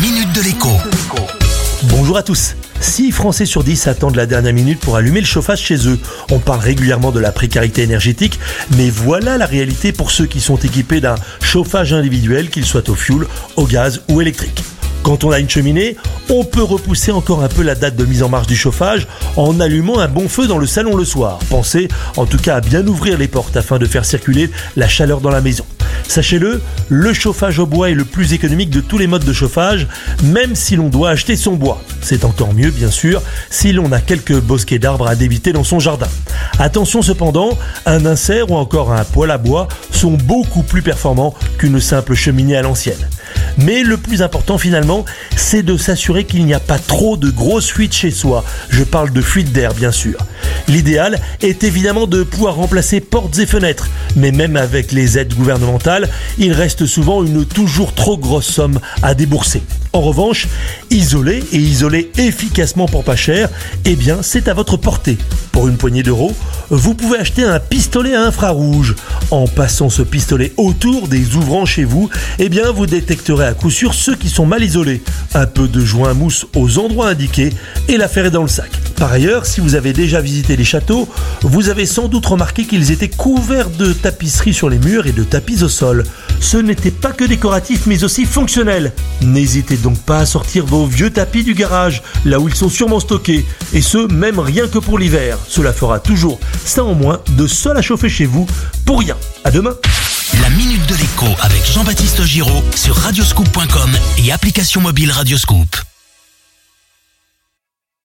minute de l'écho. Bonjour à tous. 6 Français sur 10 attendent la dernière minute pour allumer le chauffage chez eux. On parle régulièrement de la précarité énergétique, mais voilà la réalité pour ceux qui sont équipés d'un chauffage individuel, qu'il soit au fioul, au gaz ou électrique. Quand on a une cheminée, on peut repousser encore un peu la date de mise en marche du chauffage en allumant un bon feu dans le salon le soir. Pensez en tout cas à bien ouvrir les portes afin de faire circuler la chaleur dans la maison. Sachez-le, le chauffage au bois est le plus économique de tous les modes de chauffage, même si l'on doit acheter son bois. C'est encore mieux, bien sûr, si l'on a quelques bosquets d'arbres à débiter dans son jardin. Attention cependant, un insert ou encore un poêle à bois sont beaucoup plus performants qu'une simple cheminée à l'ancienne. Mais le plus important finalement, c'est de s'assurer qu'il n'y a pas trop de grosses fuites chez soi. Je parle de fuites d'air bien sûr. L'idéal est évidemment de pouvoir remplacer portes et fenêtres, mais même avec les aides gouvernementales, il reste souvent une toujours trop grosse somme à débourser. En revanche, isoler et isoler efficacement pour pas cher, eh bien c'est à votre portée. Pour une poignée d'euros, vous pouvez acheter un pistolet à infrarouge. En passant ce pistolet autour des ouvrants chez vous, eh bien vous détecterez à coup sûr ceux qui sont mal isolés. Un peu de joint mousse aux endroits indiqués et l'affaire est dans le sac. Par ailleurs, si vous avez déjà visité les châteaux, vous avez sans doute remarqué qu'ils étaient couverts de tapisseries sur les murs et de tapis au sol. Ce n'était pas que décoratif mais aussi fonctionnel. N'hésitez donc pas à sortir vos vieux tapis du garage, là où ils sont sûrement stockés, et ce même rien que pour l'hiver. Cela fera toujours ça en moins de sol à chauffer chez vous pour rien. À demain. La minute de l'écho avec Jean-Baptiste Giraud sur radioscoop.com et application mobile Radioscoop.